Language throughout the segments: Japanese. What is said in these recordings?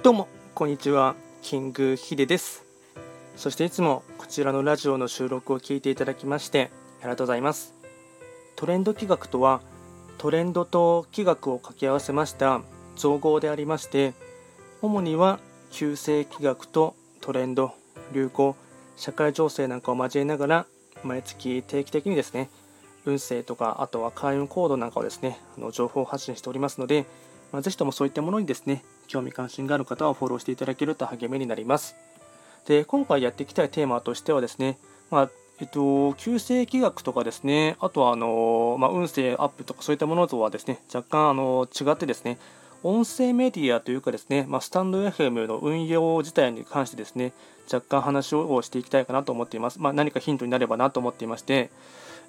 どうもこんにちは。キングヒデです。そしていつもこちらのラジオの収録を聞いていただきましてありがとうございます。トレンド企画とはトレンドと企画を掛け合わせました造語でありまして主には旧世企画とトレンド流行社会情勢なんかを交えながら毎月定期的にですね運勢とかあとは開運コードなんかをですねあの情報発信しておりますので、まあ、ぜひともそういったものにですね興味関心がある方はフォローしていただけると励みになりますで今回やっていきたいテーマとしてはですね、まあえっと、旧世紀学とかですね、あとはあの、まあ、運勢アップとかそういったものとはですね、若干あの違ってですね、音声メディアというかですね、まあ、スタンド FM の運用自体に関してですね、若干話をしていきたいかなと思っています。まあ、何かヒントになればなと思っていまして、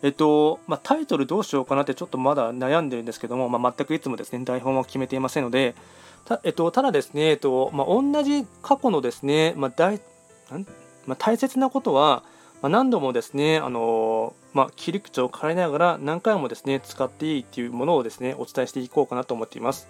えっとまあ、タイトルどうしようかなってちょっとまだ悩んでるんですけども、ま、全くいつもですね台本は決めていませんので、た,、えっと、ただですね、えっとまあ、同じ過去のですね、まあ大まあ、大切なことは、まあ、何度もですね、あのまあ、切り口を変えながら何回もですね使っていいっていうものをですねお伝えしていこうかなと思っています。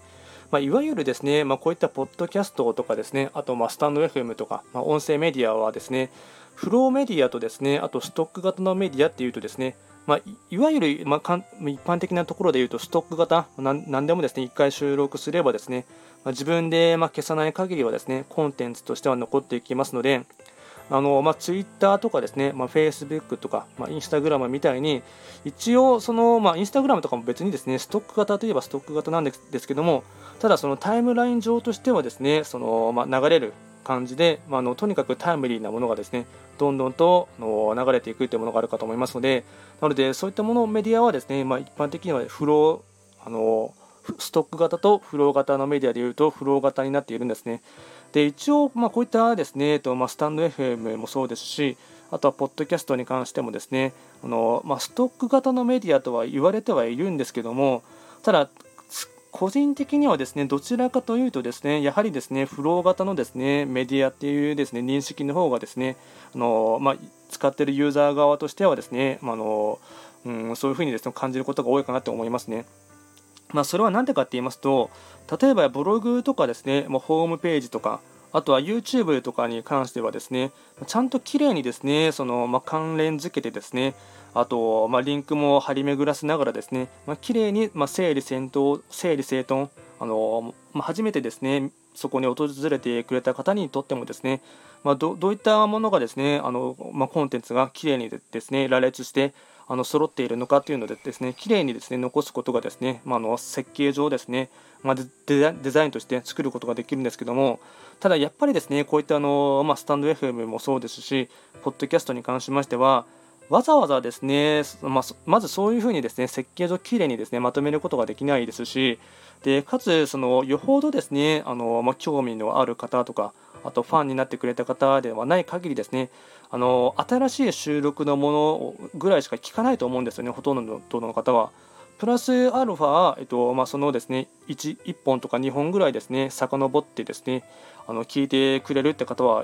まあ、いわゆるですね、まあ、こういったポッドキャストとかですね、あとまあスタンド FM とか、まあ、音声メディアはですね、フローメディアとですね、あとストック型のメディアっていうとですね、まあ、いわゆる、まあ、一般的なところで言うと、ストック型、何でもですね、1回収録すればですね、まあ、自分でま消さない限りはですね、コンテンツとしては残っていきますので、あのまあ、ツイッターとかですね、まあ、フェイスブックとか、まあ、インスタグラムみたいに、一応その、まあ、インスタグラムとかも別にですね、ストック型といえばストック型なんですけども、ただそのタイムライン上としてはですね、その、まあ、流れる感じで、まあ、のとにかくタイムリーなものがですね、どんどんとの流れていくというものがあるかと思いますので、なのでそういったものメディアはですね、まあ、一般的にはフロー、あのストック型とフロー型のメディアでいうとフロー型になっているんですね。で一応、まあ、こういったですね、とまあ、スタンド FM もそうですし、あとはポッドキャストに関してもですね、あのまあ、ストック型のメディアとは言われてはいるんですけども、ただ、個人的にはですねどちらかというとですねやはりですねフロー型のですねメディアっていうですね認識の方がですねあの、まあ、使っているユーザー側としてはですね、まあのうん、そういうふうにですね感じることが多いかなと思いますね。まあ、それは何でかって言いますと例えばブログとかですねまあホームページとかあとは YouTube とかに関してはですねちゃんときれいにですねその、まあ、関連付けてですねあと、まあ、リンクも張り巡らせながらですね、まあ、綺麗に、まあ、整理整頓、整理整頓、あのまあ、初めてですね、そこに訪れてくれた方にとってもですね、まあ、どどういったものがですね、あのまあ、コンテンツが綺麗にですね、羅列して、あの揃っているのかというのでですね、綺麗にですね、残すことがですね、まあ、の設計上ですね、まあ、デザインとして作ることができるんですけども、ただやっぱりですね、こういったあの、まあ、スタンド FM もそうですし、ポッドキャストに関しましては、わざわざですね、まあ、まずそういうふうにですね設計上きれいにですねまとめることができないですし、でかつ、そのよほどですねあの、まあ、興味のある方とか、あとファンになってくれた方ではない限りですねあの新しい収録のものぐらいしか聞かないと思うんですよね、ほとんどの方は。プラスアルファ、えっとまあ、そのですね 1, 1本とか2本ぐらいですね遡ってですねあの聞いてくれるって方は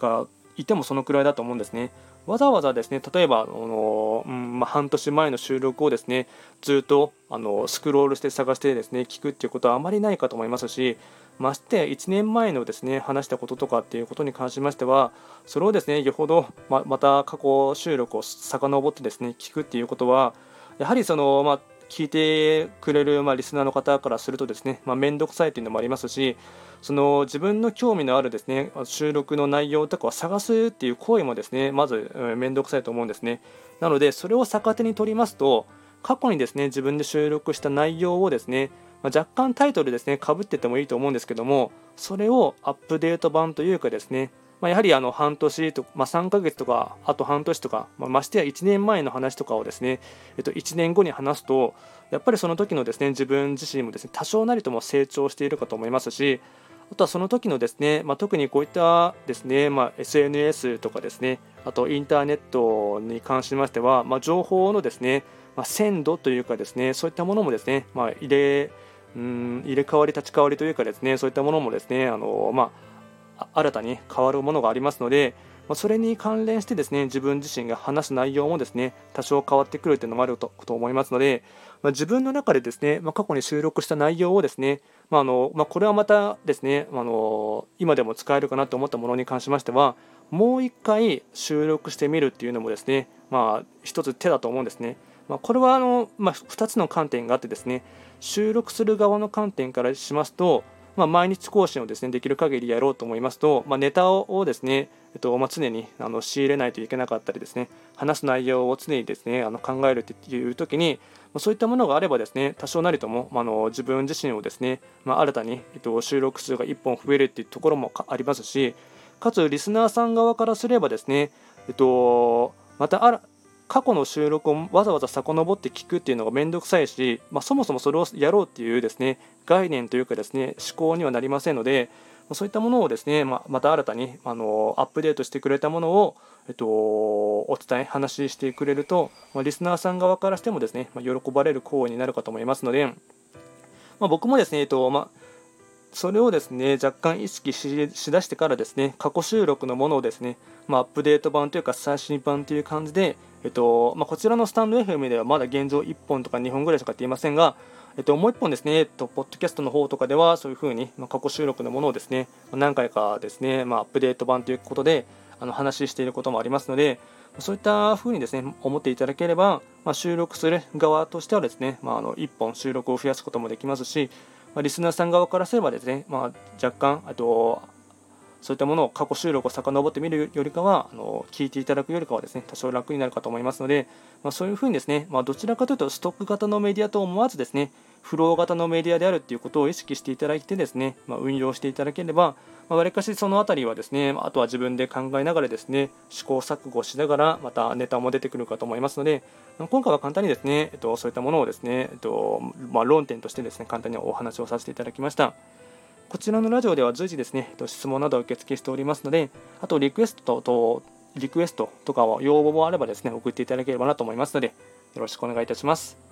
がいてもそのくらいだと思うんですね。わざわざですね例えばあの、うんまあ、半年前の収録をですねずっとあのスクロールして探してですね聞くっていうことはあまりないかと思いますしまして1年前のですね話したこととかっていうことに関しましてはそれをですねよほどままた過去収録を遡ってですね聞くっていうことはやはりその、まあ、聞いてくれる、まあ、リスナーの方からするとですね、まあ、めんどくさいというのもありますし、その自分の興味のあるですね収録の内容とかを探すっていう行為もですねまず、うん、めんどくさいと思うんですね。なので、それを逆手に取りますと、過去にですね自分で収録した内容をですね、まあ、若干タイトルですねかぶっててもいいと思うんですけども、それをアップデート版というかですね、まあ、やはりあの半年とか、まあ、3ヶ月とか、あと半年とか、まあ、ましてや1年前の話とかをですね、えっと、1年後に話すと、やっぱりその時のですね自分自身もですね多少なりとも成長しているかと思いますし、あとはその時のですね、まあ、特にこういったですね、まあ、SNS とかですね、あとインターネットに関しましては、まあ、情報のですね、ま鮮度というかですね、そういったものもですね、ま入れうん入れ替わり立ち替わりというかですね、そういったものもですね、あのまあ新たに変わるものがありますので、まそれに関連してですね自分自身が話す内容もですね多少変わってくるというのもあると思いますので、まあ、自分の中でですね、ま、過去に収録した内容をですね、まあのまこれはまたですね、あの今でも使えるかなと思ったものに関しましてはもう1回収録してみるっていうのもですね、まあ、一つ手だと思うんですね。まこれはあの、ま2つの観点があってですね収録する側の観点からしますと、ま毎日更新をですねできる限りやろうと思いますと、まネタをですねえっとまあ、常にあの仕入れないといけなかったりですね話す内容を常にですねあの考えるという時に、ま、そういったものがあればですね多少なりとも、まあ、の自分自身をですね、ま、新たに、えっと、収録数が1本増えるっていうところもありますしかつリスナーさん側からすればですね、えっと、また過去の収録をわざわざ遡って聞くっていうのがめんどくさいし、まあ、そもそもそれをやろうっていうですね概念というかですね思考にはなりませんので、そういったものをですね、ままた新たにあのアップデートしてくれたものを、えっと、お伝え、話してくれると、まリスナーさん側からしてもですね、ま喜ばれる行為になるかと思いますので、ま、僕もですね、えっとまそれをですね若干意識しだしてからですね過去収録のものをですね、まあ、アップデート版というか最新版という感じで、えっとまあ、こちらのスタンド FM ではまだ現状1本とか2本ぐらいしかやっていませんが、えっと、もう1本ですね、えっと、ポッドキャストの方とかでは、そういうふうに、まあ、過去収録のものをですね、何回かですね、ま、アップデート版ということで、あの話していることもありますので、そういったふうにですね、思っていただければ、ま、収録する側としてはですね、ま、あの1本収録を増やすこともできますし、まあ、リスナーさん側からすればですね、まあ、若干、あと、そういったものを過去収録を遡ってみるよりかはあの聞いていただくよりかはですね多少楽になるかと思いますので、まあ、そういうふうにですね、まあ、どちらかというとストック型のメディアと思わずですねフロー型のメディアであるということを意識していただいてですね、まあ、運用していただければわり、かしそのあたりはですねあとは自分で考えながらですね試行錯誤しながらまたネタも出てくるかと思いますので今回は簡単にですね、えっと、そういったものをですね、えっとまあ、論点としてですね簡単にお話をさせていただきました。こちらのラジオでは随時ですね、質問などを受付しておりますので、あとリクエストと、リクエストとかを要望もあればですね、送っていただければなと思いますので、よろしくお願いいたします。